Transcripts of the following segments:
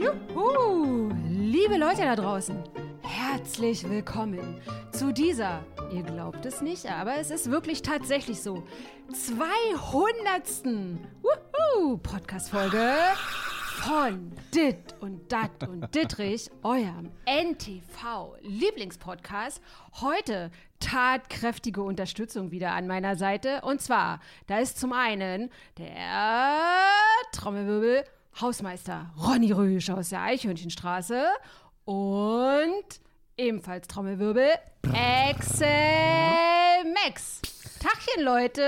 Juhu! Liebe Leute da draußen, herzlich willkommen zu dieser, ihr glaubt es nicht, aber es ist wirklich tatsächlich so, 200. Podcast-Folge von Dit und Dat und Dittrich, eurem NTV-Lieblingspodcast. Heute tatkräftige Unterstützung wieder an meiner Seite. Und zwar, da ist zum einen der Trommelwirbel Hausmeister Ronny Rüsch aus der Eichhörnchenstraße und ebenfalls Trommelwirbel Excel Max. Tachchen, Leute.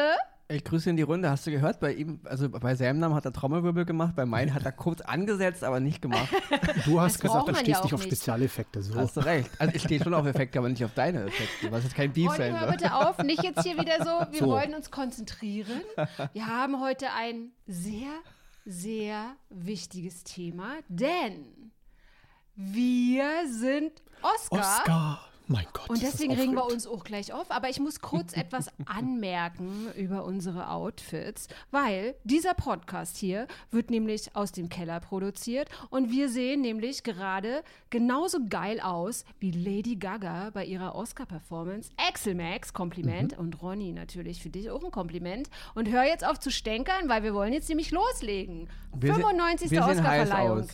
Ich grüße in die Runde. Hast du gehört? Bei ihm, also bei seinem Namen hat er Trommelwirbel gemacht, bei meinem hat er kurz angesetzt, aber nicht gemacht. Du hast Das gesagt, du stehst ja nicht auf nicht. Spezialeffekte. So. Hast du recht. Also ich stehe schon auf Effekte, aber nicht auf deine Effekte. Was jetzt kein Beef Ronny, sein hör soll. bitte auf, nicht jetzt hier wieder so. Wir So. wollen uns konzentrieren. Wir haben heute ein sehr, sehr wichtiges Thema, denn wir sind Oscar. Oscar. Mein Gott. Und deswegen regen wir uns auch gleich auf. Aber ich muss kurz etwas anmerken über unsere Outfits, weil dieser Podcast hier wird nämlich aus dem Keller produziert und wir sehen nämlich gerade genauso geil aus wie Lady Gaga bei ihrer Oscar-Performance. Axel Max, Kompliment. Mhm. Und Ronny natürlich für dich auch ein Kompliment. Und hör jetzt auf zu stänkern, weil wir wollen jetzt nämlich loslegen. Wir se- 95. wir sehen heiß Oscar-Verleihung.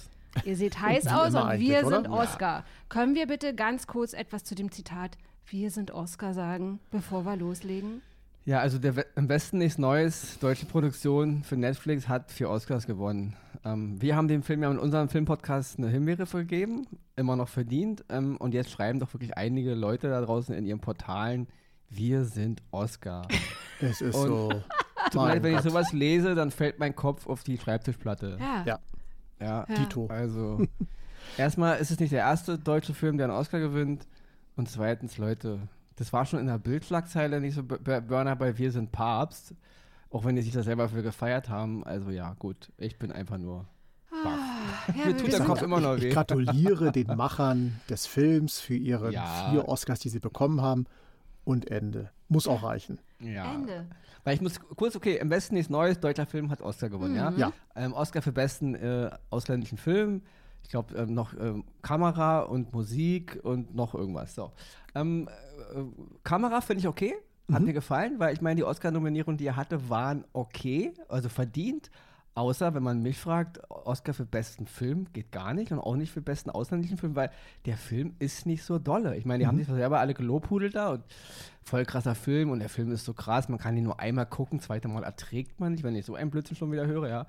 Ihr seht heiß aus und wir sind oder? Oscar. Können wir bitte ganz kurz etwas zu dem Zitat Wir sind Oscar sagen, bevor wir loslegen? Ja, also der We im Westen nichts Neues. Deutsche Produktion für Netflix hat vier Oscars gewonnen. Ähm, wir haben dem Film ja in unserem Filmpodcast eine Himbeere vergeben, immer noch verdient. Ähm, und jetzt schreiben doch wirklich einige Leute da draußen in ihren Portalen, wir sind Oscar. Es ist Und- so. Tut mir leid, wenn ich sowas lese, dann fällt mein Kopf auf die Schreibtischplatte. Ja. Ja, Ja, Ja. Dito. Also, erstmal ist es nicht der erste deutsche Film, der einen Oscar gewinnt. Und zweitens, Leute, das war schon in der Bildschlagzeile nicht so Burner bei Wir sind Papst. Auch wenn die sich da selber für gefeiert haben. Also ja, gut, ich bin einfach nur. Ja, Mir tut der Kopf immer noch Ich weh. gratuliere den Machern des Films für ihre Ja. vier Oscars, die sie bekommen haben. Und Ende. Muss auch reichen. Ja. Ende. Weil ich muss kurz, okay, im Westen nichts Neues, deutscher Film hat Oscar gewonnen, ja? Ja. Ähm, Oscar für besten äh, ausländischen Film. Ich glaube, ähm, noch ähm, Kamera und Musik und noch irgendwas. So. Ähm, äh, Kamera finde ich okay. Hat mir gefallen, weil ich meine, die Oscar-Nominierungen, die er hatte, waren okay, also verdient. Außer, wenn man mich fragt, Oscar für besten Film geht gar nicht und auch nicht für besten ausländischen Film, weil der Film ist nicht so dolle. Ich meine, die haben sich selber alle gelobhudelt da und voll krasser Film und der Film ist so krass, man kann ihn nur einmal gucken, zweite Mal erträgt man nicht, wenn ich so einen Blödsinn schon wieder höre, ja.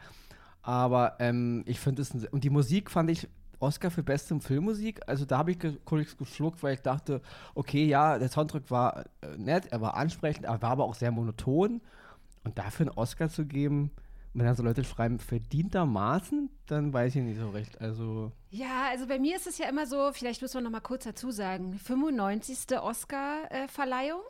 Aber ähm, ich finde es, ein- und die Musik fand ich Oscar für beste Filmmusik, also da habe ich kurz geschluckt, weil ich dachte, okay, ja, der Soundtrack war äh, nett, er war ansprechend, er war aber auch sehr monoton und dafür einen Oscar zu geben, wenn dann so Leute schreiben, verdientermaßen, dann weiß ich nicht so recht, also Ja, also bei mir ist es ja immer so, vielleicht müssen wir noch mal kurz dazu sagen, 95. Oscar-Verleihung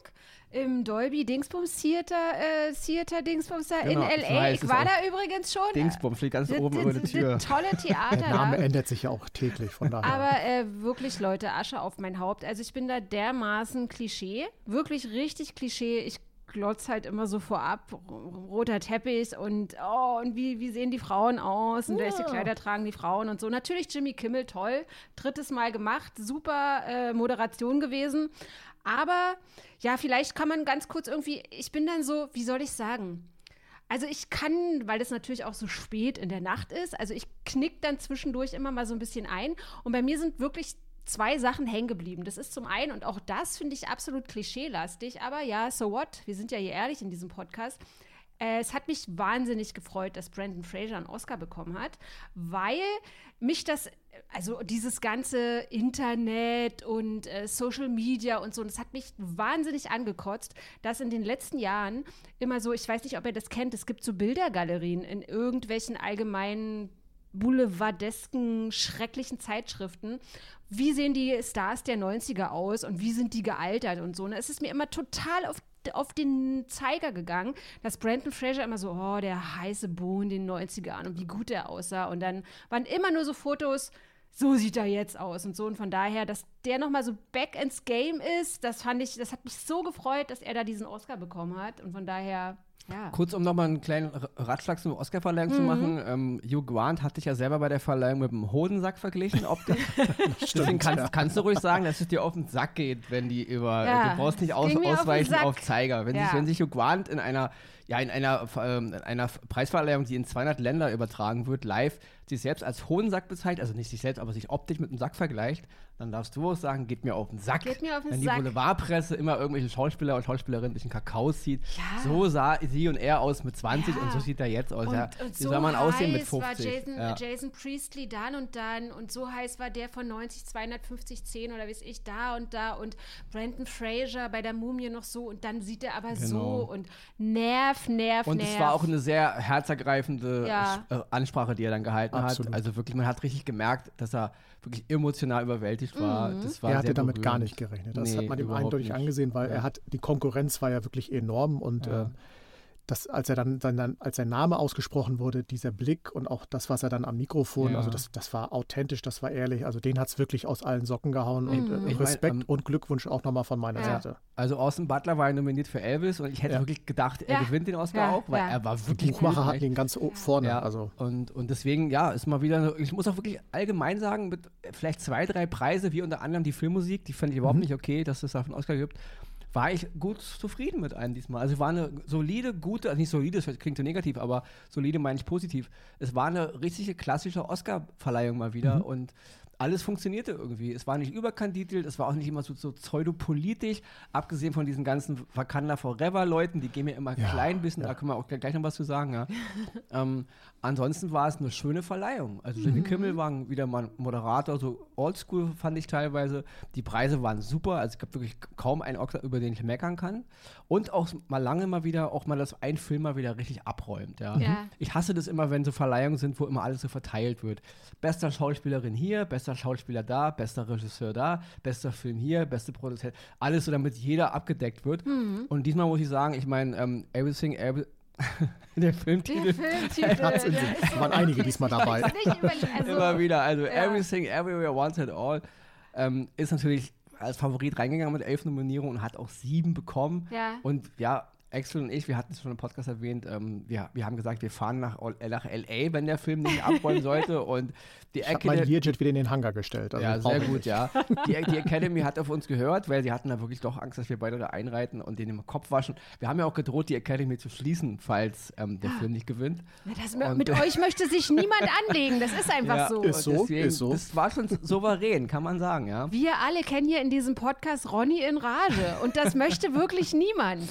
im Dolby Dingsbums Theater, äh, Theater Dingsbums da Genau, in L.A. Ich war da übrigens schon. Dingsbums steht ganz oben über der das Tür. Tolle Theater Der Name ändert sich ja auch täglich, von daher. Aber äh, wirklich, Leute, Asche auf mein Haupt. Also ich bin da dermaßen Klischee. Wirklich richtig Klischee. Ich glotz halt immer so vorab. Roter Teppich und oh, und wie, wie sehen die Frauen aus und welche Kleider tragen die Frauen und so. Natürlich Jimmy Kimmel, toll. Drittes Mal gemacht. Super äh, Moderation gewesen. Aber ja, vielleicht kann man ganz kurz irgendwie, ich bin dann so, wie soll ich sagen? Also ich kann, weil das natürlich auch so spät in der Nacht ist, also ich knick dann zwischendurch immer mal so ein bisschen ein. Und bei mir sind wirklich zwei Sachen hängen geblieben. Das ist zum einen, und auch das finde ich absolut klischeelastig, aber ja, so what? Wir sind ja hier ehrlich in diesem Podcast. Äh, Es hat mich wahnsinnig gefreut, dass Brandon Fraser einen Oscar bekommen hat, weil mich das, also dieses ganze Internet und äh, Social Media und so, das hat mich wahnsinnig angekotzt, dass in den letzten Jahren immer so, ich weiß nicht, ob ihr das kennt, es gibt so Bildergalerien in irgendwelchen allgemeinen boulevardesken, schrecklichen Zeitschriften. Wie sehen die Stars der 90er aus und wie sind die gealtert und so. Und es ist mir immer total auf auf den Zeiger gegangen, dass Brandon Fraser immer so, oh, der heiße Bo in den 90ern und wie gut er aussah. Und dann waren immer nur so Fotos, so sieht er jetzt aus und so. Und von daher, dass der nochmal so back ins Game ist, das fand ich, das hat mich so gefreut, dass er da diesen Oscar bekommen hat. Und von daher, Ja. Kurz, um nochmal einen kleinen Ratschlag zum Oscar-Verleihung zu machen. Ähm, Hugh Grant hat dich ja selber bei der Verleihung mit dem Hodensack verglichen, optisch. Deswegen kannst, kannst du ruhig sagen, dass es dir auf den Sack geht, wenn die über. Ja, du brauchst nicht aus, auf ausweichen Sack. auf Zeiger. Wenn, Ja. sich, wenn sich Hugh Grant in einer, ja, in einer, ähm, in einer Preisverleihung, die in 200 Länder übertragen wird, live, sich selbst als Hodensack bezeichnet, also nicht sich selbst, aber sich optisch mit dem Sack vergleicht, dann darfst du auch sagen, geht mir auf den Sack. Geht mir auf den wenn die Sack. Boulevardpresse immer irgendwelche Schauspieler und Schauspielerinnen durch den Kakao zieht. Ja. So sah sie und er aus mit 20 Ja. und so sieht er jetzt aus. Und, ja. und Wie so soll man aussehen mit heiß 50? war Jason, ja. Jason Priestley dann und dann und so heiß war der von 90, 250, 10 oder weiß ich da und da und Brandon Fraser bei der Mumie noch so und dann sieht er aber Genau. so und Nerv, Nerv, Und Nerv. es war auch eine sehr herzergreifende Ja. äh, Ansprache, die er dann gehalten Absolut. hat. Also wirklich, man hat richtig gemerkt, dass er wirklich emotional überwältigt war. Mhm. Das war er hatte sehr damit berührend. gar nicht gerechnet. Das Nee, hat man ihm eindeutig nicht. angesehen, weil Ja. er hat, die Konkurrenz war ja wirklich enorm und Ja. äh, das, als er dann, dann, dann, als sein Name ausgesprochen wurde, dieser Blick und auch das, was er dann am Mikrofon, Ja. also das, das war authentisch, das war ehrlich. Also den hat es wirklich aus allen Socken gehauen und Mhm. äh, Ich mein, Respekt ähm, und Glückwunsch auch nochmal von meiner Ja. Seite. Also Austin Butler war ja nominiert für Elvis und ich hätte Ja. wirklich gedacht, er Ja. gewinnt den Oscar Ja, auch, weil ja. er war Die wirklich Buchmacher gut, hatten ihn ganz vorne. Ja, Also und, und deswegen, ja, ist mal wieder, eine, ich muss auch wirklich allgemein sagen, mit vielleicht zwei, drei Preise, wie unter anderem die Filmmusik, die fand ich überhaupt Mhm. nicht okay, dass es dafür einen Oscar gibt, war ich gut zufrieden mit einem diesmal. Also war eine solide, gute, also nicht solide, das klingt so negativ, aber solide meine ich positiv. Es war eine richtige klassische Oscar-Verleihung mal wieder Mhm. und alles funktionierte irgendwie. Es war nicht überkandidelt, es war auch nicht immer so, so pseudopolitisch, abgesehen von diesen ganzen Wakanda Forever-Leuten, die gehen mir immer ein Ja, klein bisschen, ja. da können wir auch gleich noch was zu sagen, ja. ähm, ansonsten war es eine schöne Verleihung. Also Jimmy Kimmel war wieder mal Moderator, so oldschool fand ich teilweise. Die Preise waren super, also es gab wirklich kaum einen Oscar, über den ich meckern kann. Und auch mal lange mal wieder, auch mal, dass ein Film mal wieder richtig abräumt, ja. Ja. Ich hasse das immer, wenn so Verleihungen sind, wo immer alles so verteilt wird. Bester Schauspielerin hier, bester Schauspieler da, bester Regisseur da, bester Film hier, beste Produzent. Alles so, damit jeder abgedeckt wird. Und diesmal muss ich sagen, ich meine, ähm, Everything, every der Filmtitel. der Filmtitel. hat's in der sich. ist Da waren einige diesmal dabei. Nicht also, immer wieder. Also ja. Everything, Everywhere, Once and All ähm, ist natürlich als Favorit reingegangen mit elf Nominierungen und hat auch sieben bekommen. Ja. Und ja, Axel und ich, wir hatten es schon im Podcast erwähnt, ähm, wir, wir haben gesagt, wir fahren nach, nach L.A., wenn der Film nicht abräumen sollte. Und die ich habe mein Academy- Learjet wieder in den Hangar gestellt. Also ja, sehr gut, ja. Die, die Academy hat auf uns gehört, weil sie hatten da wirklich doch Angst, dass wir beide da einreiten und den im Kopf waschen. Wir haben ja auch gedroht, die Academy zu schließen, falls ähm, der Film nicht gewinnt. Na, das, Und- mit euch möchte sich niemand anlegen. Das ist einfach Ja, so. ist so. deswegen, so. Das war schon souverän, kann man sagen, ja. Wir alle kennen hier in diesem Podcast Ronny in Rage. Und das möchte wirklich niemand.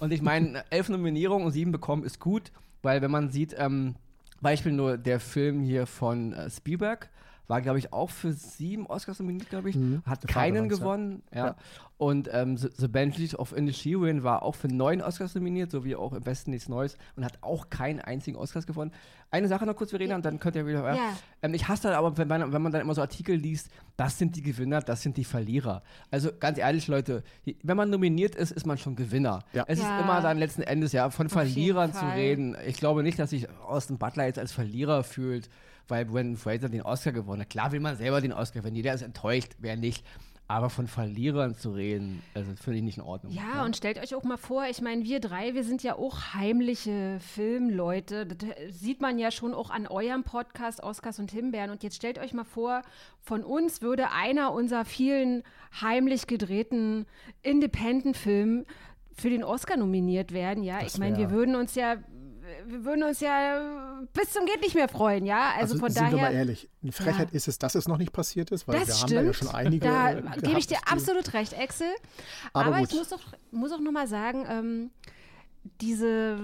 Und ich meine, elf Nominierungen und sieben bekommen ist gut, weil wenn man sieht, ähm, Beispiel nur der Film hier von äh, Spielberg, war, glaube ich, auch für sieben Oscars nominiert, glaube ich, Mhm, hat keinen gewonnen. Ja. Ja. Und ähm, The, The Banshees of Inisherin war auch für neun Oscars nominiert, so wie auch im Besten nichts Neues und hat auch keinen einzigen Oscars gewonnen. Eine Sache noch kurz, Verena, und dann könnt ihr wieder. Ja. Ja. Ähm, ich hasse das aber, wenn man, wenn man dann immer so Artikel liest, das sind die Gewinner, das sind die Verlierer. Also ganz ehrlich, Leute, wenn man nominiert ist, ist man schon Gewinner. Ja. Es Ja. ist immer dann letzten Endes ja von Verlierern zu reden. Ich glaube nicht, dass sich Austin Butler jetzt als Verlierer fühlt, weil Brandon Fraser den Oscar gewonnen hat. Klar will man selber den Oscar gewinnen, jeder ist enttäuscht, wer nicht. Aber von Verlierern zu reden, also finde ich nicht in Ordnung. Ja, und stellt euch auch mal vor, ich meine, wir drei, wir sind ja auch heimliche Filmleute. Das sieht man ja schon auch an eurem Podcast, Oscars und Himbeeren. Und jetzt stellt euch mal vor, von uns würde einer unserer vielen heimlich gedrehten Independent-Filme für den Oscar nominiert werden. Ja, Das ich meine, wir würden uns ja. Wir würden uns ja bis zum geht nicht mehr freuen, ja. Also, Also, von sind wir daher. mal ehrlich, eine Frechheit ist es, dass es noch nicht passiert ist, weil Das wir stimmt. haben da ja schon einige. Da äh, gebe ich dir absolut recht, Axel. Aber Aber, ich muss auch, muss auch nochmal sagen, ähm, diese,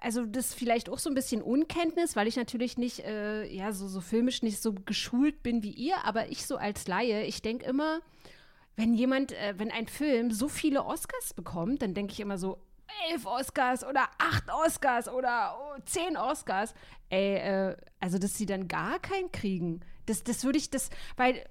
also das vielleicht auch so ein bisschen Unkenntnis, weil ich natürlich nicht, äh, ja, so, so filmisch nicht so geschult bin wie ihr, aber ich so als Laie, ich denke immer, wenn jemand, äh, wenn ein Film so viele Oscars bekommt, dann denke ich immer so, elf Oscars oder acht Oscars oder oh, zehn Oscars. Ey, äh, also dass sie dann gar keinen kriegen. Das, das würde ich, das, weil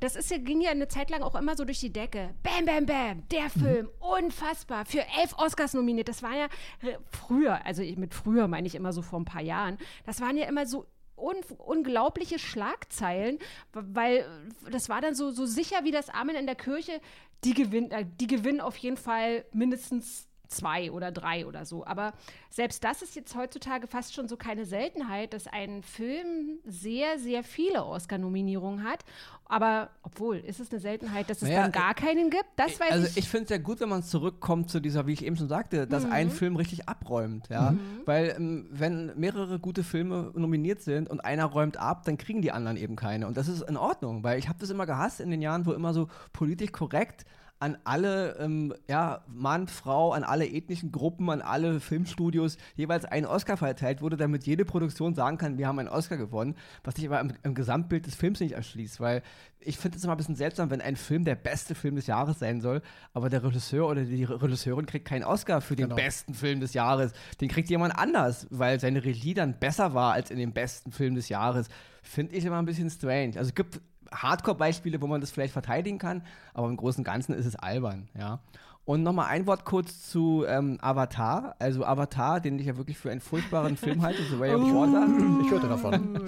das ist ja, ging ja eine Zeit lang auch immer so durch die Decke. Bam, bam, bam, der Film, unfassbar, für elf Oscars nominiert. Das war ja äh, früher, also ich- mit früher meine ich immer so vor ein paar Jahren, das waren ja immer so un unglaubliche Schlagzeilen, weil das war dann so, so sicher wie das Amen in der Kirche. Die gewinnen, äh, die gewinnen auf jeden Fall mindestens zwei oder drei oder so. Aber selbst das ist jetzt heutzutage fast schon so keine Seltenheit, dass ein Film sehr, sehr viele Oscar-Nominierungen hat. Aber obwohl, ist es eine Seltenheit, dass es Naja, dann gar keinen gibt? Das weiß also ich. ich finde es ja gut, wenn man zurückkommt zu dieser, wie ich eben schon sagte, dass Mhm. ein Film richtig abräumt, ja. Weil ähm, wenn mehrere gute Filme nominiert sind und einer räumt ab, dann kriegen die anderen eben keine. Und das ist in Ordnung, weil ich habe das immer gehasst in den Jahren, wo immer so politisch korrekt an alle, ähm, ja, Mann, Frau, an alle ethnischen Gruppen, an alle Filmstudios jeweils ein Oscar verteilt wurde, damit jede Produktion sagen kann, wir haben einen Oscar gewonnen, was sich aber im, im Gesamtbild des Films nicht erschließt, weil ich finde es immer ein bisschen seltsam, wenn ein Film der beste Film des Jahres sein soll, aber der Regisseur oder die Regisseurin kriegt keinen Oscar für den Genau. besten Film des Jahres. Den kriegt jemand anders, weil seine Regie dann besser war als in dem besten Film des Jahres. Finde ich immer ein bisschen strange. Also es gibt Hardcore-Beispiele, wo man das vielleicht verteidigen kann, aber im Großen und Ganzen ist es albern, ja. Und nochmal ein Wort kurz zu ähm, Avatar. Also Avatar, den ich ja wirklich für einen furchtbaren Film halte, The Way of Water, Ich hörte davon.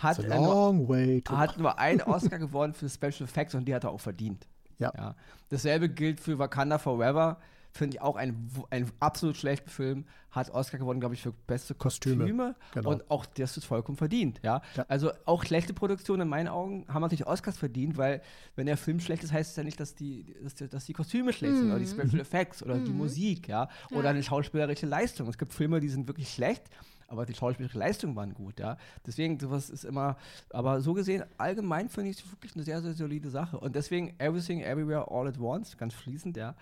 hat, It's long way to hat nur einen Oscar gewonnen für Special Effects und die hat er auch verdient. Ja. Ja. Dasselbe gilt für Wakanda Forever. Finde ich auch ein, ein absolut schlechter Film. Hat Oscar gewonnen, glaube ich, für beste Kostüme. Kostüme. Genau. Und auch das ist vollkommen verdient. Ja? Ja. Also auch schlechte Produktionen in meinen Augen haben natürlich Oscars verdient, weil wenn der Film schlecht ist, heißt es ja nicht, dass die, dass die, dass die Kostüme schlecht sind oder die Special Effects oder die Musik, ja. Oder eine schauspielerische Leistung. Es gibt Filme, die sind wirklich schlecht. Aber die schauspielerische Leistung waren gut, ja. Deswegen, sowas ist immer, aber so gesehen, allgemein finde ich es wirklich eine sehr, sehr solide Sache. Und deswegen Everything, Everywhere, All at Once, ganz fließend, ja,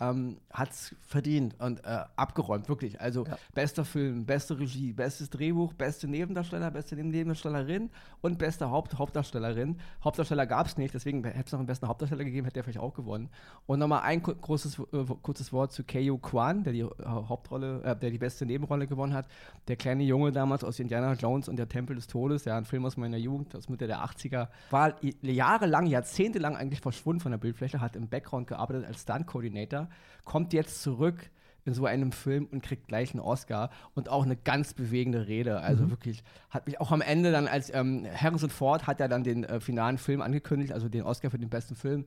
ähm, hat es verdient und äh, abgeräumt, wirklich. Also Ja. bester Film, beste Regie, bestes Drehbuch, beste Nebendarsteller, beste Nebendarstellerin und beste Haupt Hauptdarstellerin. Hauptdarsteller gab es nicht, deswegen hätte es noch einen besten Hauptdarsteller gegeben, hätte er vielleicht auch gewonnen. Und nochmal ein großes, äh, kurzes Wort zu Keo Kwan, der die äh, Hauptrolle, äh, der die beste Nebenrolle gewonnen hat. Der kleine Junge damals aus Indiana Jones und der Tempel des Todes, ja, ein Film aus meiner Jugend, aus Mitte der 80er, war jahrelang, jahrzehntelang eigentlich verschwunden von der Bildfläche, hat im Background gearbeitet als Stunt-Coordinator, kommt jetzt zurück in so einem Film und kriegt gleich einen Oscar und auch eine ganz bewegende Rede. Also wirklich, hat mich auch am Ende dann als ähm, Harrison Ford hat ja dann den äh, finalen Film angekündigt, also den Oscar für den besten Film.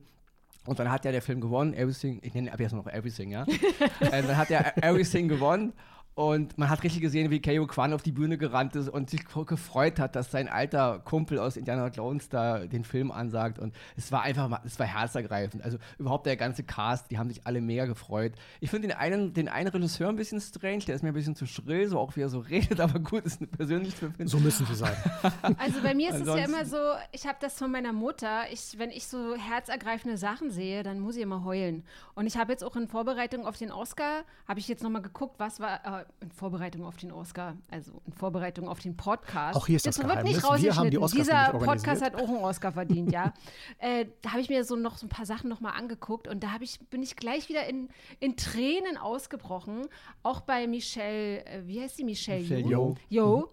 Und dann hat ja der Film gewonnen, Everything, ich nenne ihn ab jetzt noch Everything, ja. äh, dann hat er Everything gewonnen und man hat richtig gesehen, wie Keo Kwan auf die Bühne gerannt ist und sich gefreut hat, dass sein alter Kumpel aus Indiana Jones da den Film ansagt. Und es war einfach mal, es war herzergreifend. Also überhaupt der ganze Cast, die haben sich alle mega gefreut. Ich finde den einen, den einen Regisseur ein bisschen strange, der ist mir ein bisschen zu schrill, so auch wie er so redet, aber gut, ist eine persönliche Empfinden. So müssen sie sein. Also bei mir ist es ja immer so, ich habe das von meiner Mutter. Ich, wenn ich so herzergreifende Sachen sehe, dann muss ich immer heulen. Und ich habe jetzt auch in Vorbereitung auf den Oscar, habe ich jetzt nochmal geguckt, was war äh, in Vorbereitung auf den Oscar, also in Vorbereitung auf den Podcast. Auch hier ist das Jetzt wird Geheimnis, nicht wir haben die. Oscars Dieser Podcast hat auch einen Oscar verdient, ja. äh, da habe ich mir so noch so ein paar Sachen nochmal angeguckt und da habe ich, bin ich gleich wieder in, in Tränen ausgebrochen. Auch bei Michelle, äh, wie heißt sie? Michelle, Michelle Yeoh. Yeoh. Yo,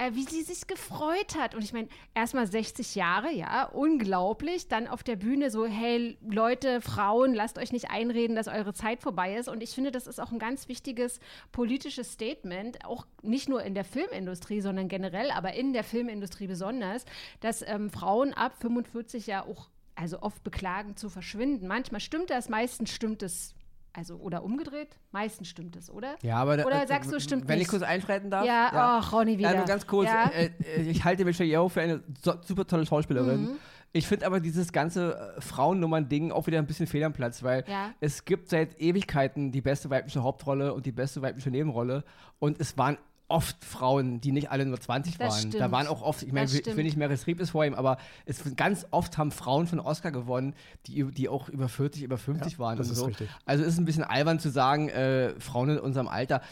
äh, wie sie sich gefreut hat. Und ich meine, erstmal 60 Jahre, ja, unglaublich. Dann auf der Bühne so, hey Leute, Frauen, lasst euch nicht einreden, dass eure Zeit vorbei ist. Und ich finde, das ist auch ein ganz wichtiges politisches Statement, auch nicht nur in der Filmindustrie, sondern generell, aber in der Filmindustrie besonders, dass ähm, Frauen ab 45 ja auch also oft beklagen zu verschwinden. Manchmal stimmt das, meistens stimmt es. Also, oder umgedreht? Meistens stimmt es, oder? Ja, aber da- Oder äh, sagst du, stimmt Wenn nicht? ich kurz einschreiten darf. Ja, ach, Ronny wieder. Ja, nur ganz kurz. Ja. Äh, äh, ich halte Michelle Yeoh für eine so, super tolle Schauspielerin. Mhm. Ich finde aber dieses ganze äh, Frauennummern-Ding auch wieder ein bisschen fehl am Platz, weil Ja. es gibt seit Ewigkeiten die beste weibliche Hauptrolle und die beste weibliche Nebenrolle und es waren oft Frauen, die nicht alle nur 20 Das waren. Da stimmt. waren auch oft, ich meine, ich will nicht Meryl Streep ist vor ihm, aber es ganz oft haben Frauen von Oscar gewonnen, die, die auch über 40, über 50 Ja, waren. das und ist so. richtig. Also ist ein bisschen albern zu sagen, äh, Frauen in unserem Alter.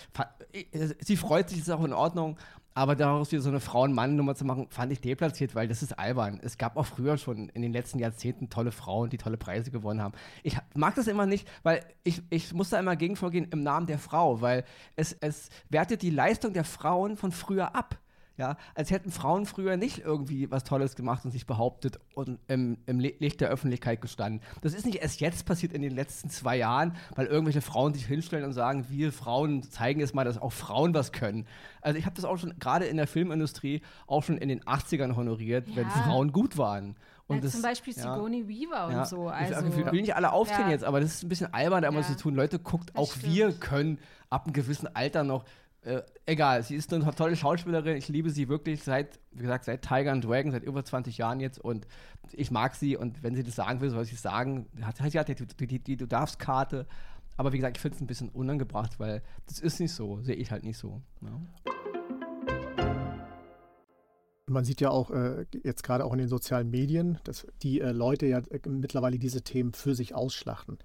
Sie freut sich, ist auch in Ordnung. Aber daraus wieder so eine Frauen-Mann-Nummer zu machen, fand ich deplatziert, weil das ist albern. Es gab auch früher schon in den letzten Jahrzehnten tolle Frauen, die tolle Preise gewonnen haben. Ich mag das immer nicht, weil ich, ich muss da immer gegen vorgehen im Namen der Frau, weil es, es wertet die Leistung der Frauen von früher ab. Ja, als hätten Frauen früher nicht irgendwie was Tolles gemacht und sich behauptet und im, im Licht der Öffentlichkeit gestanden. Das ist nicht erst jetzt passiert in den letzten zwei Jahren, weil irgendwelche Frauen sich hinstellen und sagen, wir Frauen zeigen jetzt mal, dass auch Frauen was können. Also ich habe das auch schon gerade in der Filmindustrie auch schon in den 80ern honoriert, wenn Ja. Frauen gut waren. Und ja, das, zum Beispiel Sigourney Weaver und so. Also, ich will nicht alle aufzählen jetzt, aber das ist ein bisschen albern, da immer zu tun. Leute, guckt, auch stimmt. wir können ab einem gewissen Alter noch äh, egal, sie ist eine tolle Schauspielerin. Ich liebe sie wirklich seit, wie gesagt, seit Tiger and Dragon, seit über 20 Jahren jetzt. Und ich mag sie. Und wenn sie das sagen will, soll sie es sagen. Sie hat die, die, die, die Du darfst Karte. Aber wie gesagt, ich finde es ein bisschen unangebracht, weil das ist nicht so. Sehe ich halt nicht so. Ja. Man sieht ja auch äh, jetzt gerade auch in den sozialen Medien, dass die äh, Leute ja äh, mittlerweile diese Themen für sich ausschlachten.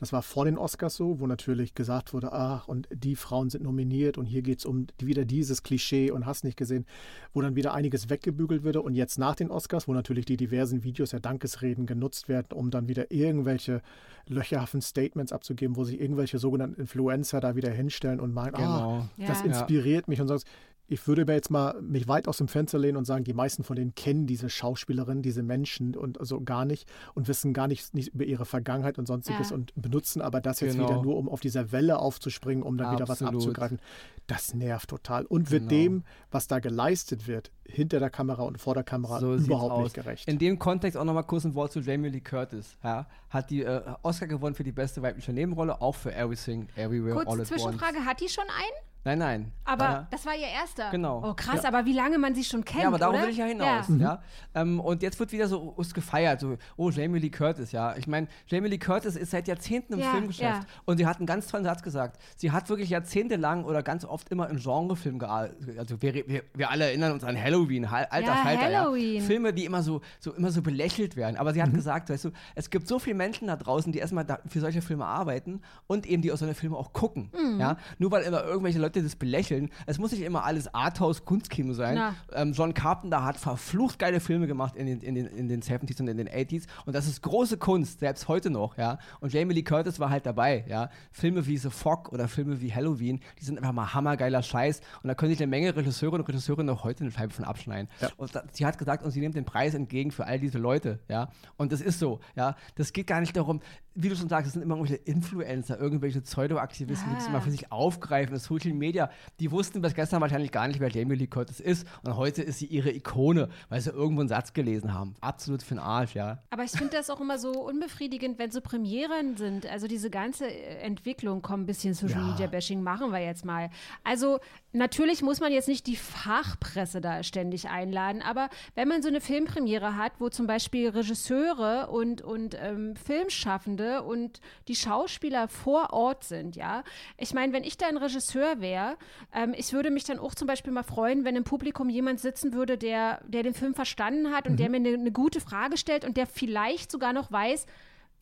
Das war vor den Oscars so, wo natürlich gesagt wurde, ach, und die Frauen sind nominiert und hier geht es um wieder dieses Klischee und hast nicht gesehen, wo dann wieder einiges weggebügelt würde. Und jetzt nach den Oscars, wo natürlich die diversen Videos der Dankesreden genutzt werden, um dann wieder irgendwelche löcherhaften Statements abzugeben, wo sich irgendwelche sogenannten Influencer da wieder hinstellen und meinen, genau. ah, das ja. inspiriert mich und sonst ich würde mir jetzt mal mich weit aus dem Fenster lehnen und sagen, die meisten von denen kennen diese Schauspielerin, diese Menschen und also gar nicht und wissen gar nicht, nicht über ihre Vergangenheit und sonstiges ja. und benutzen aber das jetzt genau. wieder nur, um auf dieser Welle aufzuspringen, um dann Absolut. wieder was abzugreifen. Das nervt total und wird genau. dem, was da geleistet wird, hinter der Kamera und vor der Kamera so überhaupt nicht gerecht. In dem Kontext auch nochmal kurz ein Wort zu Jamie Lee Curtis. Ja, hat die äh, Oscar gewonnen für die beste weibliche Nebenrolle, auch für Everything, Everywhere, Kurz All at Zwischenfrage, hat die schon einen? Nein, nein. Aber ja. das war ihr erster. Genau. Oh, krass, ja. aber wie lange man sie schon kennt. Ja, aber darauf oder? will ich ja hinaus. Ja. ja? Ähm, und jetzt wird wieder so gefeiert. So, oh, Jamie Lee Curtis, ja. Ich meine, Jamie Lee Curtis ist seit Jahrzehnten im Filmgeschäft. Und sie hat einen ganz tollen Satz gesagt. Sie hat wirklich jahrzehntelang oder ganz oft immer in Genrefilmen gearbeitet. Also wir, wir, wir, alle erinnern uns an Halloween, alter ja, Falter. Halloween. Filme, die immer so, so, immer so belächelt werden. Aber sie hat mhm. gesagt, weißt du, es gibt so viele Menschen da draußen, die erstmal für solche Filme arbeiten und eben die aus solche Filme auch gucken. Mhm. Ja? Nur weil immer irgendwelche Leute das belächeln, es muss nicht immer alles Arthouse-Kunstkino sein. Ähm, John Carpenter hat verflucht geile Filme gemacht in den, in, den, in den 70s und in den 80s und das ist große Kunst, selbst heute noch, ja. Und Jamie Lee Curtis war halt dabei, ja. Filme wie The Fog oder Filme wie Halloween, die sind einfach mal hammergeiler Scheiß und da können sich eine Menge Regisseure und Regisseure noch heute eine Scheibe von abschneiden. Ja. Und da, sie hat gesagt, und sie nimmt den Preis entgegen für all diese Leute, ja. Und das ist so, ja. Das geht gar nicht darum, wie du schon sagst, es sind immer irgendwelche Influencer, irgendwelche Pseudo-Aktivisten, ja. die das immer für sich aufgreifen, das Social Media, die wussten bis gestern wahrscheinlich gar nicht, wer Jamie Lee Curtis ist und heute ist sie ihre Ikone, weil sie irgendwo einen Satz gelesen haben. Absolut für den Arsch, ja. Aber ich finde das auch immer so unbefriedigend, wenn so Premieren sind. Also diese ganze Entwicklung, kommt ein bisschen Social Media Bashing, machen wir jetzt mal. Also natürlich muss man jetzt nicht die Fachpresse da ständig einladen, aber wenn man so eine Filmpremiere hat, wo zum Beispiel Regisseure und, und ähm, Filmschaffende und die Schauspieler vor Ort sind, ja. Ich meine, wenn ich da ein Regisseur wäre, ähm, ich würde mich dann auch zum Beispiel mal freuen, wenn im Publikum jemand sitzen würde, der, der den Film verstanden hat und mhm. der mir eine, eine gute Frage stellt und der vielleicht sogar noch weiß,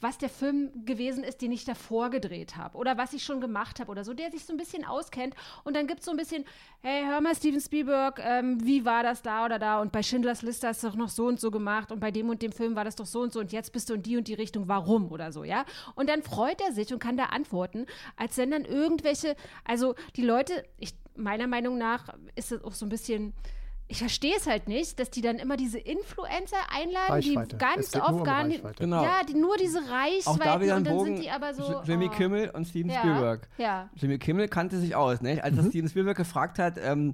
was der Film gewesen ist, den ich davor gedreht habe oder was ich schon gemacht habe oder so, der sich so ein bisschen auskennt und dann gibt es so ein bisschen, hey, hör mal, Steven Spielberg, ähm, wie war das da oder da und bei Schindlers Liste hast du doch noch so und so gemacht und bei dem und dem Film war das doch so und so und jetzt bist du in die und die Richtung, warum oder so, ja? Und dann freut er sich und kann da antworten, als wenn dann irgendwelche, also die Leute, ich, meiner Meinung nach ist es auch so ein bisschen ich verstehe es halt nicht, dass die dann immer diese Influencer einladen, Reichweite. die ganz oft gar nicht. Genau. Ja, die nur diese Reichweite Auch da wieder und dann Bogen, sind die aber so. Jimmy oh. Kimmel und Steven ja. Spielberg. Ja. Jimmy Kimmel kannte sich aus, ne? Als mhm. Steven Spielberg gefragt hat, ähm, äh,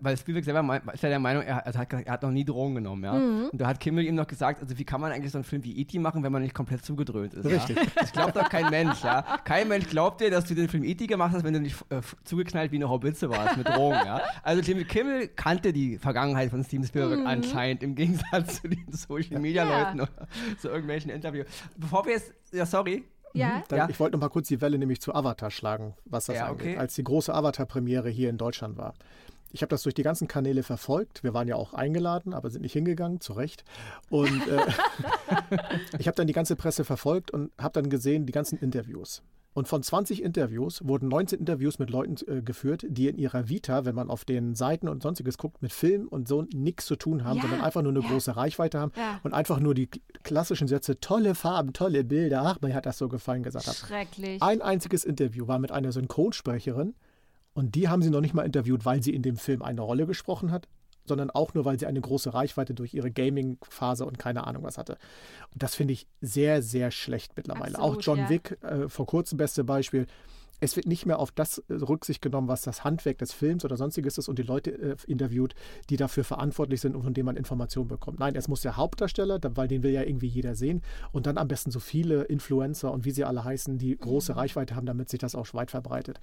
weil Spielberg selber ist ja der Meinung, er, er, hat, er, hat, noch nie Drogen genommen, ja. Mhm. Und da hat Kimmel ihm noch gesagt, also wie kann man eigentlich so einen Film wie E.T. machen, wenn man nicht komplett zugedröhnt ist. Richtig. Ja? Das glaubt doch kein Mensch, ja. Kein Mensch glaubt dir, dass du den Film E.T. gemacht hast, wenn du nicht äh, zugeknallt wie eine Hobbitze warst mit Drogen, ja. Also Jimmy Kimmel kannte die Vergangenheit von Steven Spielberg mhm. anscheinend, im Gegensatz zu den Social Media Leuten ja. oder zu irgendwelchen Interviews. Bevor wir jetzt, ja sorry, ja. Mhm. Dann, ja. Ich wollte noch mal kurz die Welle nämlich zu Avatar schlagen, was das ja, angeht, okay. als die große Avatar-Premiere hier in Deutschland war. Ich habe das durch die ganzen Kanäle verfolgt. Wir waren ja auch eingeladen, aber sind nicht hingegangen, zu Recht. Und äh, ich habe dann die ganze Presse verfolgt und habe dann gesehen, die ganzen Interviews. Und von 20 Interviews wurden 19 Interviews mit Leuten äh, geführt, die in ihrer Vita, wenn man auf den Seiten und sonstiges guckt, mit Film und so nichts zu tun haben, ja, sondern einfach nur eine ja. große Reichweite haben ja. und einfach nur die klassischen Sätze, tolle Farben, tolle Bilder, ach, mir hat das so gefallen, gesagt haben. Schrecklich. Ein einziges Interview war mit einer Synchronsprecherin, und die haben sie noch nicht mal interviewt, weil sie in dem Film eine Rolle gesprochen hat, sondern auch nur, weil sie eine große Reichweite durch ihre Gaming-Phase und keine Ahnung was hatte. Und das finde ich sehr, sehr schlecht mittlerweile. Absolut, auch John ja. Wick, äh, vor kurzem beste Beispiel, es wird nicht mehr auf das äh, Rücksicht genommen, was das Handwerk des Films oder sonstiges ist und die Leute äh, interviewt, die dafür verantwortlich sind und von denen man Informationen bekommt. Nein, es muss der Hauptdarsteller, weil den will ja irgendwie jeder sehen und dann am besten so viele Influencer und wie sie alle heißen, die große mhm. Reichweite haben, damit sich das auch weit verbreitet.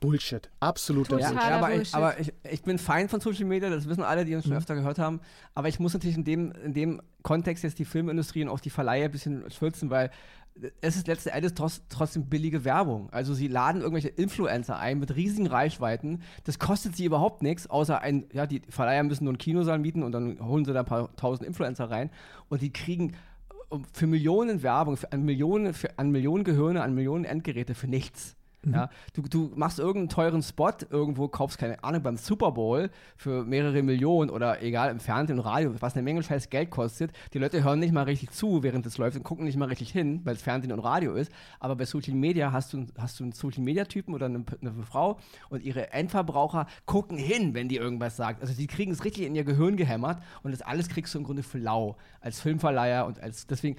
Bullshit. Absoluter Bullshit. Ja, aber, Bullshit. Ich, aber ich, ich, bin fein von Social Media, das wissen alle, die uns schon mhm. öfter gehört haben. Aber ich muss natürlich in dem, in dem Kontext jetzt die Filmindustrie und auch die Verleiher ein bisschen schützen, weil es ist letzten Endes trotzdem billige Werbung. Also sie laden irgendwelche Influencer ein mit riesigen Reichweiten. Das kostet sie überhaupt nichts, außer ein, ja, die Verleiher müssen nur einen Kinosaal mieten und dann holen sie da ein paar tausend Influencer rein und die kriegen für Millionen Werbung, für, an, Millionen, für, an Millionen Gehirne, an Millionen Endgeräte für nichts. Mhm. Ja, du, du machst irgendeinen teuren Spot irgendwo, kaufst keine Ahnung beim Super Bowl für mehrere Millionen oder egal im Fernsehen und Radio, was eine Menge scheiß Geld kostet. Die Leute hören nicht mal richtig zu, während es läuft und gucken nicht mal richtig hin, weil es Fernsehen und Radio ist. Aber bei Social Media hast du, hast du einen Social Media Typen oder eine, eine Frau und ihre Endverbraucher gucken hin, wenn die irgendwas sagt. Also die kriegen es richtig in ihr Gehirn gehämmert und das alles kriegst du im Grunde für lau als Filmverleiher und als deswegen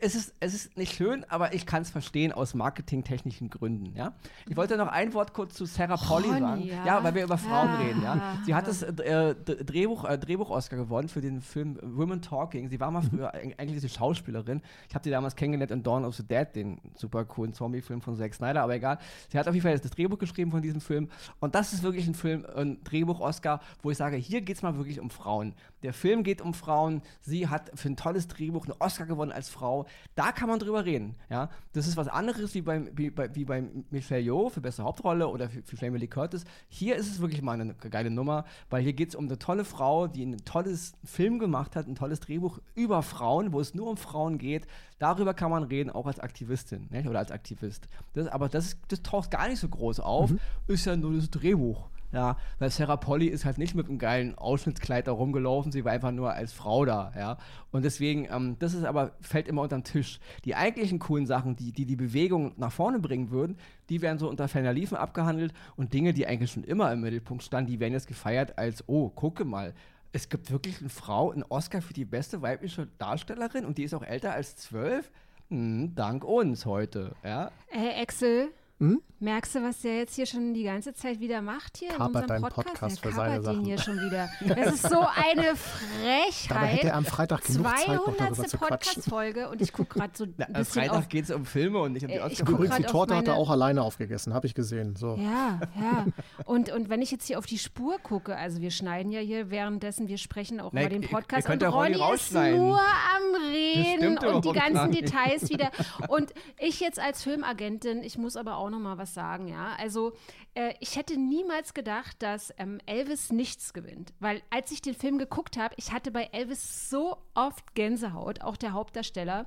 es ist, es ist nicht schön, aber ich kann es verstehen aus marketingtechnischen Gründen. Ja? Ich wollte noch ein Wort kurz zu Sarah Polly sagen. Ja. ja. weil wir über Frauen ja. reden. Ja? Sie hat das äh, Drehbuch, äh, Drehbuch-Oscar gewonnen für den Film Women Talking. Sie war mal früher eigentlich eine Schauspielerin. Ich habe sie damals kennengelernt in Dawn of the Dead, den super coolen Zombie-Film von Zack Snyder, aber egal. Sie hat auf jeden Fall das Drehbuch geschrieben von diesem Film. Und das ist wirklich ein Film, ein Drehbuch-Oscar, wo ich sage, hier geht es mal wirklich um Frauen. Der Film geht um Frauen. Sie hat für ein tolles Drehbuch einen Oscar gewonnen als Frau. Da kann man drüber reden. Ja? Das ist was anderes wie bei, wie bei, wie bei Michelle Yeoh für beste Hauptrolle oder für, für Jamie Lee Curtis. Hier ist es wirklich mal eine geile Nummer, weil hier geht es um eine tolle Frau, die ein tolles Film gemacht hat, ein tolles Drehbuch über Frauen, wo es nur um Frauen geht. Darüber kann man reden, auch als Aktivistin nicht? oder als Aktivist. Das, aber das, das taucht gar nicht so groß auf, mhm. ist ja nur das Drehbuch. Ja, weil Sarah Polly ist halt nicht mit einem geilen Ausschnittskleid da rumgelaufen, sie war einfach nur als Frau da, ja. Und deswegen, ähm, das ist aber, fällt immer unter den Tisch. Die eigentlichen coolen Sachen, die, die die Bewegung nach vorne bringen würden, die werden so unter ferner Liefen abgehandelt und Dinge, die eigentlich schon immer im Mittelpunkt standen, die werden jetzt gefeiert als, oh, gucke mal, es gibt wirklich eine Frau, einen Oscar für die beste weibliche Darstellerin und die ist auch älter als zwölf. Hm, dank uns heute, ja. Hey, Axel, hm? Merkst du, was der jetzt hier schon die ganze Zeit wieder macht hier kapert in unserem Podcast? Podcast für seine Sachen. hier schon wieder. Das ist so eine Frechheit. Dabei hätte er am Freitag genug 200. Zeit noch Podcast-Folge und ich gucke gerade so ein Na, Am Freitag geht es um Filme und nicht um die Oscars. Übrigens, die Torte hat er auch alleine aufgegessen, habe ich gesehen. So. Ja, ja. Und, und wenn ich jetzt hier auf die Spur gucke, also wir schneiden ja hier währenddessen, wir sprechen auch mal den Podcast und Ronny ist nur am Reden und die ganzen Details wieder. Und ich jetzt als Filmagentin, ich muss aber auch noch mal was sagen, ja. Also äh, ich hätte niemals gedacht, dass ähm, Elvis nichts gewinnt. Weil als ich den Film geguckt habe, ich hatte bei Elvis so oft Gänsehaut, auch der Hauptdarsteller.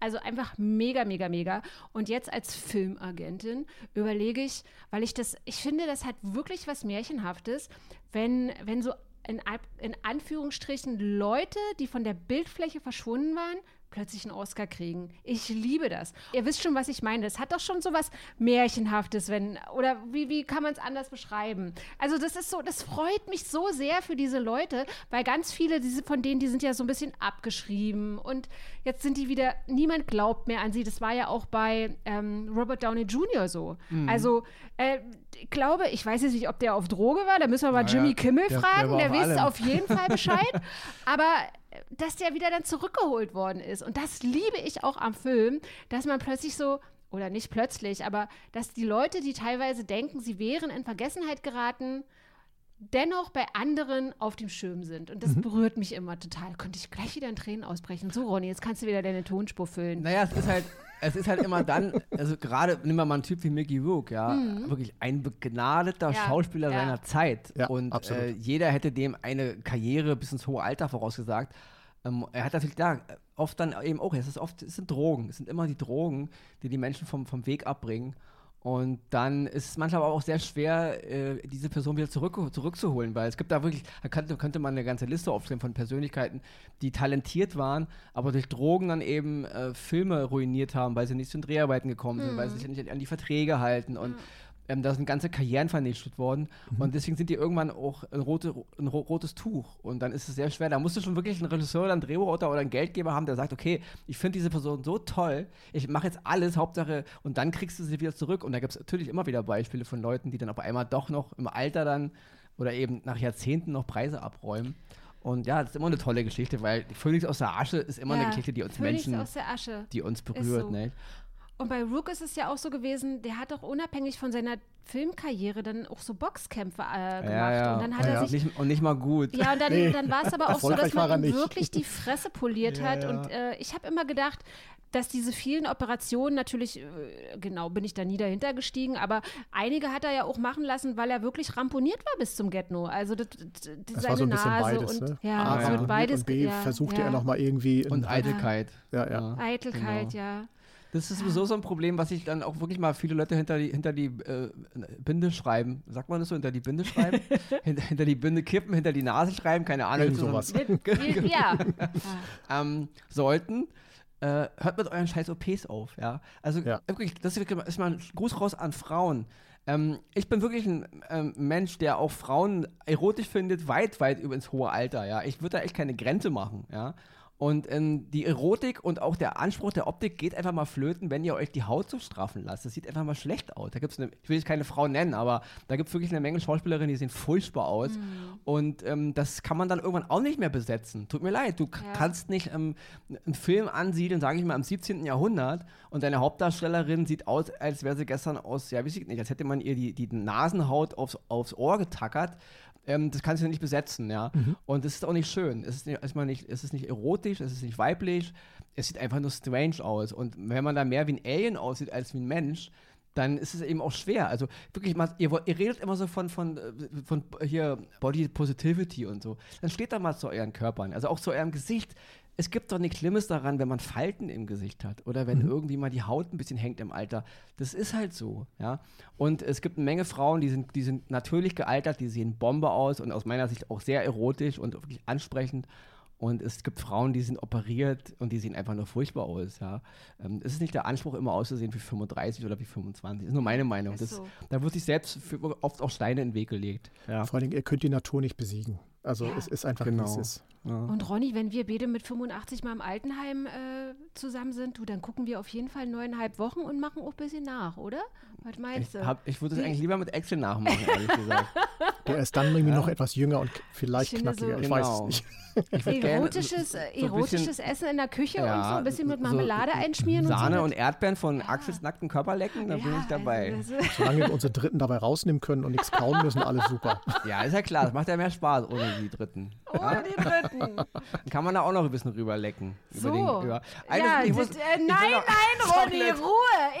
Also einfach mega, mega, mega. Und jetzt als Filmagentin überlege ich, weil ich das, ich finde, das hat wirklich was Märchenhaftes, wenn, wenn so in, in Anführungsstrichen Leute, die von der Bildfläche verschwunden waren, plötzlich einen Oscar kriegen. Ich liebe das. Ihr wisst schon, was ich meine. Es hat doch schon so was Märchenhaftes, wenn, oder wie, wie kann man es anders beschreiben? Also, das ist so, das freut mich so sehr für diese Leute, weil ganz viele diese, von denen, die sind ja so ein bisschen abgeschrieben und jetzt sind die wieder, niemand glaubt mehr an sie. Das war ja auch bei ähm, Robert Downey Jr. so. Mhm. Also, äh, ich glaube, ich weiß jetzt nicht, ob der auf Droge war, da müssen wir mal naja, Jimmy Kimmel der, fragen, der, der weiß auf jeden Fall Bescheid. Aber dass der wieder dann zurückgeholt worden ist. Und das liebe ich auch am Film, dass man plötzlich so, oder nicht plötzlich, aber dass die Leute, die teilweise denken, sie wären in Vergessenheit geraten, dennoch bei anderen auf dem Schirm sind. Und das mhm. berührt mich immer total. Könnte ich gleich wieder in Tränen ausbrechen. So, Ronny, jetzt kannst du wieder deine Tonspur füllen. Naja, es ist halt, es ist halt immer dann, also gerade nehmen wir mal einen Typ wie Mickey Rook, ja, mhm. wirklich ein begnadeter ja. Schauspieler ja. seiner Zeit. Ja, und äh, jeder hätte dem eine Karriere bis ins hohe Alter vorausgesagt. Ähm, er hat natürlich da oft dann eben auch, es ist oft, es sind Drogen, es sind immer die Drogen, die die Menschen vom, vom Weg abbringen. Und dann ist es manchmal aber auch sehr schwer, äh, diese Person wieder zurück, zurückzuholen, weil es gibt da wirklich, da könnte, könnte man eine ganze Liste aufstellen von Persönlichkeiten, die talentiert waren, aber durch Drogen dann eben äh, Filme ruiniert haben, weil sie nicht zu den Dreharbeiten gekommen sind, mhm. weil sie sich nicht an die Verträge halten. Und ähm, da sind ganze Karrieren vernichtet worden Mhm. und deswegen sind die irgendwann auch ein, rote, ein ro rotes Tuch und dann ist es sehr schwer. Da musst du schon wirklich einen Regisseur oder einen Drehbuchautor oder einen Geldgeber haben, der sagt, okay, ich finde diese Person so toll, ich mache jetzt alles, Hauptsache und dann kriegst du sie wieder zurück und da gibt es natürlich immer wieder Beispiele von Leuten, die dann auf einmal doch noch im Alter dann oder eben nach Jahrzehnten noch Preise abräumen. Und ja, das ist immer eine tolle Geschichte, weil Phönix aus der Asche ist immer eine Ja, Geschichte, die uns Phönix Menschen, aus der Asche. die uns berührt. so. Ne? Und bei Rook ist es ja auch so gewesen, der hat auch unabhängig von seiner Filmkarriere dann auch so Boxkämpfe äh, gemacht. Ja, ja. Und dann hat Ja, er sich Nicht, und nicht mal gut. Ja, und dann, Nee. dann war es aber auch so, dass er man ihm wirklich die Fresse poliert Ja, hat. ja. Und äh, ich habe immer gedacht, dass diese vielen Operationen natürlich, äh, genau, bin ich da nie dahinter gestiegen, aber einige hat er ja auch machen lassen, weil er wirklich ramponiert war bis zum Get-No. Also das, das, Das seine war so Nase beides. und ne? ja, A, wird beides und B, ja, versuchte ja. er nochmal irgendwie. Und Eitelkeit. Ja, ja. Eitelkeit, Genau. ja. Das ist sowieso so ein Problem, was sich dann auch wirklich mal viele Leute hinter die, hinter die äh, Binde schreiben. Sagt man das so? Hinter die Binde schreiben? hinter, hinter die Binde kippen, hinter die Nase schreiben? Keine Ahnung. Irgend sowas. Ja. ähm, sollten, äh, hört mit euren scheiß OPs auf, ja. Also Ja. wirklich, das ist mal ein Gruß raus an Frauen. Ähm, ich bin wirklich ein ähm, Mensch, der auch Frauen erotisch findet, weit, weit über ins hohe Alter, ja. Ich würde da echt keine Grenze machen, ja. Und ähm, die Erotik und auch der Anspruch der Optik geht einfach mal flöten, wenn ihr euch die Haut so straffen lasst. Das sieht einfach mal schlecht aus. Da gibt's eine, ich will jetzt keine Frau nennen, aber da gibt es wirklich eine Menge Schauspielerinnen, die sehen furchtbar aus. Und ähm, das kann man dann irgendwann auch nicht mehr besetzen. Tut mir leid, du Ja. kannst nicht ähm, einen Film ansiedeln, sage ich mal, im 17. Jahrhundert und deine Hauptdarstellerin sieht aus, als wäre sie gestern aus, ja, weiß ich nicht, als hätte man ihr die, die Nasenhaut aufs, aufs Ohr getackert. Ähm, das kannst du nicht besetzen, ja. Und das ist auch nicht schön. Es ist nicht, erstmal nicht, es ist nicht erotisch, es ist nicht weiblich, es sieht einfach nur strange aus. Und wenn man da mehr wie ein Alien aussieht als wie ein Mensch, dann ist es eben auch schwer. Also wirklich, mal, ihr, ihr redet immer so von, von, äh, von hier Body Positivity und so. Dann steht da mal zu euren Körpern, also auch zu eurem Gesicht. Es gibt doch nichts Schlimmes daran, wenn man Falten im Gesicht hat oder wenn irgendwie mal die Haut ein bisschen hängt im Alter. Das ist halt so, ja. Und es gibt eine Menge Frauen, die sind, die sind natürlich gealtert, die sehen Bombe aus und aus meiner Sicht auch sehr erotisch und wirklich ansprechend. Und es gibt Frauen, die sind operiert und die sehen einfach nur furchtbar aus, ja. Ähm, es ist nicht der Anspruch, immer auszusehen wie 35 oder wie 25. Das ist nur meine Meinung. Ist Das, so. Da wird sich selbst für, oft auch Steine in den Weg gelegt. Ja. Vor allen Dingen, ihr könnt die Natur nicht besiegen. Also Ja. es ist einfach, Genau. wie es ist. Ja. Und Ronny, wenn wir beide mit 85 mal im Altenheim äh, zusammen sind, du, dann gucken wir auf jeden Fall neuneinhalb Wochen und machen auch ein bisschen nach, oder? Was meinst Ich, du? hab, ich würde es eigentlich lieber mit Excel nachmachen, ehrlich gesagt. Der ist dann irgendwie noch etwas jünger und vielleicht Ich knackiger. so- ich weiß es Genau. nicht. Erotisches, so- so ein bisschen erotisches Essen in der Küche und so Ja, ein bisschen mit so- Marmelade einschmieren Sahne und und so. Erdbeeren von Axels nackten Körper lecken, da bin ich dabei. Also, das ist- Solange wir unsere Dritten dabei rausnehmen können und nichts kauen müssen, alles super. ja, ist ja klar, das macht ja mehr Spaß ohne die Dritten. Ohne die Dritten. Kann man da auch noch ein bisschen rüberlecken. So. Über den, ja, muss- das, ich äh, will nein, noch- nein, Ronny, Sorry. Ruhe.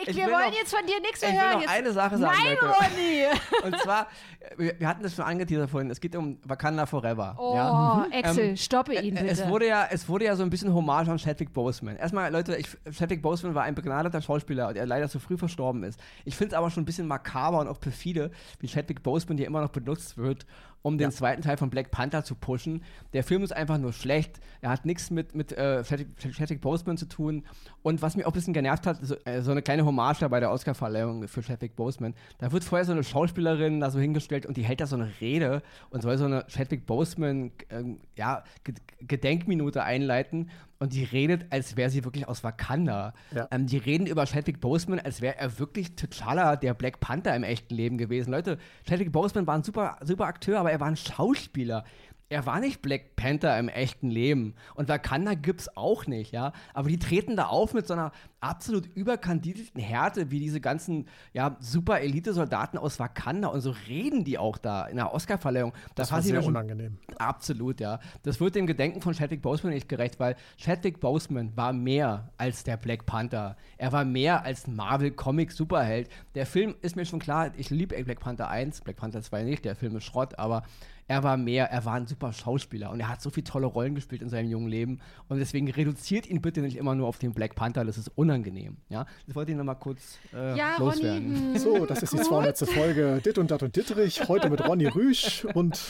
Ich, Ich wir will wollen noch- jetzt von dir nichts mehr Ich will hören. noch Jetzt, eine Sache sagen, nein, Leute. Ronny. Und zwar, äh, wir, wir hatten das schon angeteasert vorhin, es geht um Wakanda Forever. Oh, ja? Axel, Ähm, stoppe ihn bitte. Es wurde, ja, es wurde ja so ein bisschen Hommage an Chadwick Boseman. Erstmal, Leute, ich, Chadwick Boseman war ein begnadeter Schauspieler, der leider zu früh verstorben ist. Ich finde es aber schon ein bisschen makaber und auch perfide, wie Chadwick Boseman hier immer noch benutzt wird, um den zweiten Teil von Black Panther zu pushen. Der Film ist einfach nur schlecht. Er hat nichts mit, mit äh, Chadwick, Boseman zu tun. Und was mich auch ein bisschen genervt hat, so, äh, so eine kleine Hommage da bei der Oscarverleihung für Chadwick Boseman. Da wird vorher so eine Schauspielerin da so hingestellt und die hält da so eine Rede und soll so eine Chadwick Boseman ähm, ja, Ge- Gedenkminute einleiten. Und die redet, als wäre sie wirklich aus Wakanda. Ja. Ähm, die reden über Chadwick Boseman, als wäre er wirklich T'Challa, der Black Panther im echten Leben gewesen. Leute, Chadwick Boseman war ein super, super Akteur, aber er war ein Schauspieler. Er war nicht Black Panther im echten Leben. Und Wakanda gibt's auch nicht, ja. Aber die treten da auf mit so einer absolut überkandidelten Härte, wie diese ganzen, ja, super Elite-Soldaten aus Wakanda. Und so reden die auch da in der Oscarverleihung. Das war fass ich sehr unangenehm. Absolut, ja. Das wird dem Gedenken von Chadwick Boseman nicht gerecht, weil Chadwick Boseman war mehr als der Black Panther. Er war mehr als Marvel-Comic-Superheld. Der Film ist mir schon klar, ich liebe Black Panther 1, Black Panther 2 nicht, der Film ist Schrott, aber er war mehr, er war ein super Schauspieler und er hat so viele tolle Rollen gespielt in seinem jungen Leben und deswegen reduziert ihn bitte nicht immer nur auf den Black Panther, das ist unangenehm. Ja, das wollte ich nochmal kurz äh, Ja, Ronny. loswerden. hm. So, das ist die 200. Folge Dit und Dat und Dittrich. Heute mit Ronny Rüsch und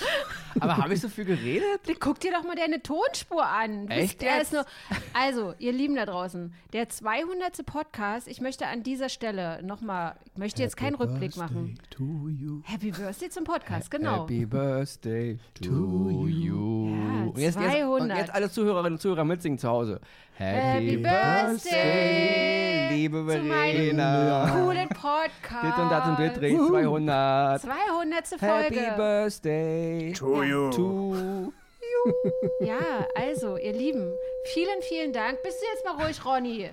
Aber habe ich so viel geredet? Guck dir doch mal deine Tonspur an. Du Echt bist- Der jetzt? ist nur, also, ihr Lieben da draußen, der 200. Podcast, ich möchte an dieser Stelle nochmal, ich möchte jetzt keinen Rückblick machen. To you. Happy Birthday zum Podcast, genau. Happy Birthday to you. Ja, und, jetzt, jetzt, und 200. jetzt alle Zuhörerinnen und Zuhörer mitsingen zu Hause. Happy Birthday liebe zu meinem Verena. coolen Podcast. Dit und das und Dittrich 200. 200. Happy Folge. Birthday To you. to Ja, also, ihr Lieben, vielen, vielen Dank. Bist du jetzt mal ruhig, Ronny?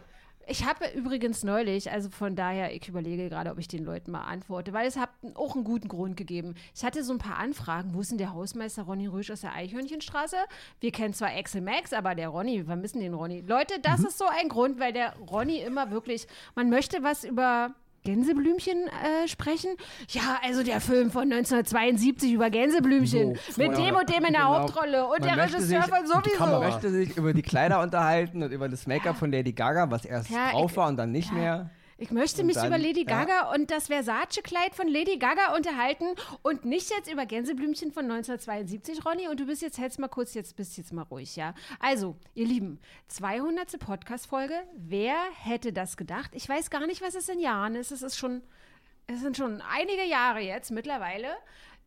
Ich habe übrigens neulich, also von daher, ich überlege gerade, ob ich den Leuten mal antworte, weil es hat auch einen guten Grund gegeben. Ich hatte so ein paar Anfragen. Wo ist denn der Hausmeister Ronny Rüsch aus der Eichhörnchenstraße? Wir kennen zwar Axel Max, aber der Ronny, wir vermissen den Ronny. Leute, das ist so ein Grund, weil der Ronny immer wirklich, man möchte was über Gänseblümchen äh, sprechen? Ja, also der Film von 1972 über Gänseblümchen. So, mit dem und dem in der Genau. Hauptrolle. Und Man der Regisseur sich- von sowieso. Man möchte sich über die Kleider unterhalten und über das Make-up von Lady Gaga, was erst Ja, drauf war und dann nicht mehr. Ich möchte Und mich dann- über Lady ja. Gaga und das Versace-Kleid von Lady Gaga unterhalten und nicht jetzt über Gänseblümchen von 1972, Ronny. Und du bist jetzt, hältst mal kurz, jetzt bist jetzt mal ruhig, ja? Also, ihr Lieben, 200. Podcast-Folge. Wer hätte das gedacht? Ich weiß gar nicht, was es in Jahren ist. Es ist schon, es sind schon einige Jahre jetzt mittlerweile.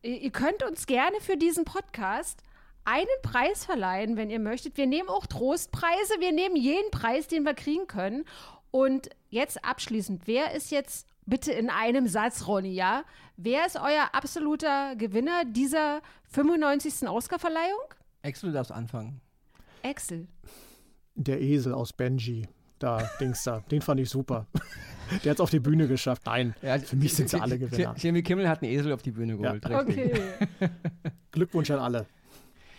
Ihr könnt uns gerne für diesen Podcast einen Preis verleihen, wenn ihr möchtet. Wir nehmen auch Trostpreise. Wir nehmen jeden Preis, den wir kriegen können. Und jetzt abschließend, wer ist jetzt bitte in einem Satz, Ronny, ja? Wer ist euer absoluter Gewinner dieser 95. Oscarverleihung? Axel, du darfst anfangen. Axel. Der Esel aus Benji. Da, Dings da. Den fand ich super. Der hat es auf die Bühne geschafft. Nein, für mich sind sie alle Gewinner. Jimmy Kimmel hat einen Esel auf die Bühne geholt. richtig. Okay. Glückwunsch an alle.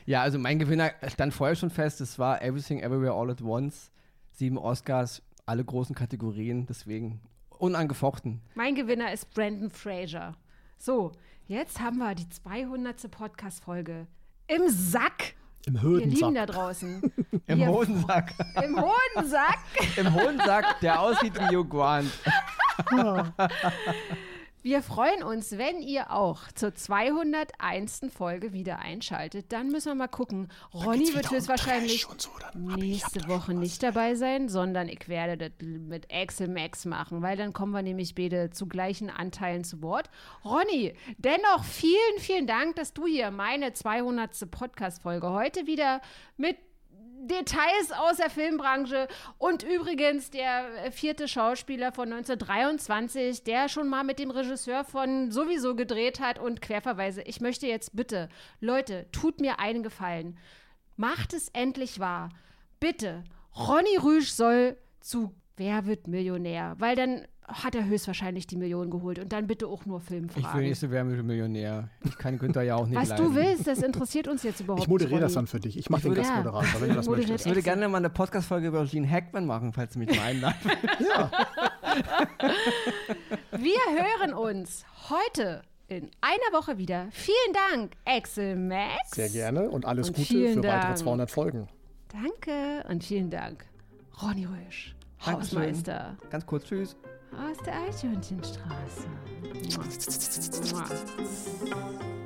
Ja, also mein Gewinner stand vorher schon fest. Es war Everything Everywhere All at Once. Sieben Oscars, alle großen Kategorien. Deswegen unangefochten. mein Gewinner ist Brandon Fraser. So, jetzt haben wir die 200. Podcast-Folge im Sack. Im Ihr Lieben da Höhensack. draußen. Im Wir- Hodensack. Im Hodensack. Im Hodensack, der aussieht wie Hugh Grant. Wir freuen uns, wenn ihr auch zur 201. Folge wieder einschaltet. Dann müssen wir mal gucken. Ronny wird um höchstwahrscheinlich so, ich- ich nächste da Woche nicht dabei sein, sondern ich werde das mit Axel Max machen, weil dann kommen wir nämlich beide zu gleichen Anteilen zu Wort. Ronny, dennoch vielen, vielen Dank, dass du hier meine 200. Podcast-Folge heute wieder mit Details aus der Filmbranche und übrigens der äh, vierte Schauspieler von 1923, der schon mal mit dem Regisseur von sowieso gedreht hat und Querverweise. Ich möchte jetzt bitte, Leute, tut mir einen Gefallen. Macht es endlich wahr. Bitte, Ronny Rüsch soll zu Wer wird Millionär? Weil dann hat er höchstwahrscheinlich die Million geholt und dann bitte auch nur Ich will Filmfragen. nicht so werden wie Millionär. Ich kann Günther ja auch nicht Was leiden. du willst, das interessiert uns jetzt überhaupt Ich moderiere nicht. das dann für dich. Ich mache den Gastmoderator, wenn du das Moderiert möchtest. Ich würde gerne mal eine Podcast-Folge über Gene Hackman machen, falls du mich mal einladest. Ja, Wir hören uns heute in einer Woche wieder. Vielen Dank, Axel Max. sehr gerne und alles Und Gute für weitere Dank. 200 Folgen. Danke und vielen Dank, Ronny Rösch. Hausmeister Ganz kurz, tschüss. Aus der Eichhörnchenstraße.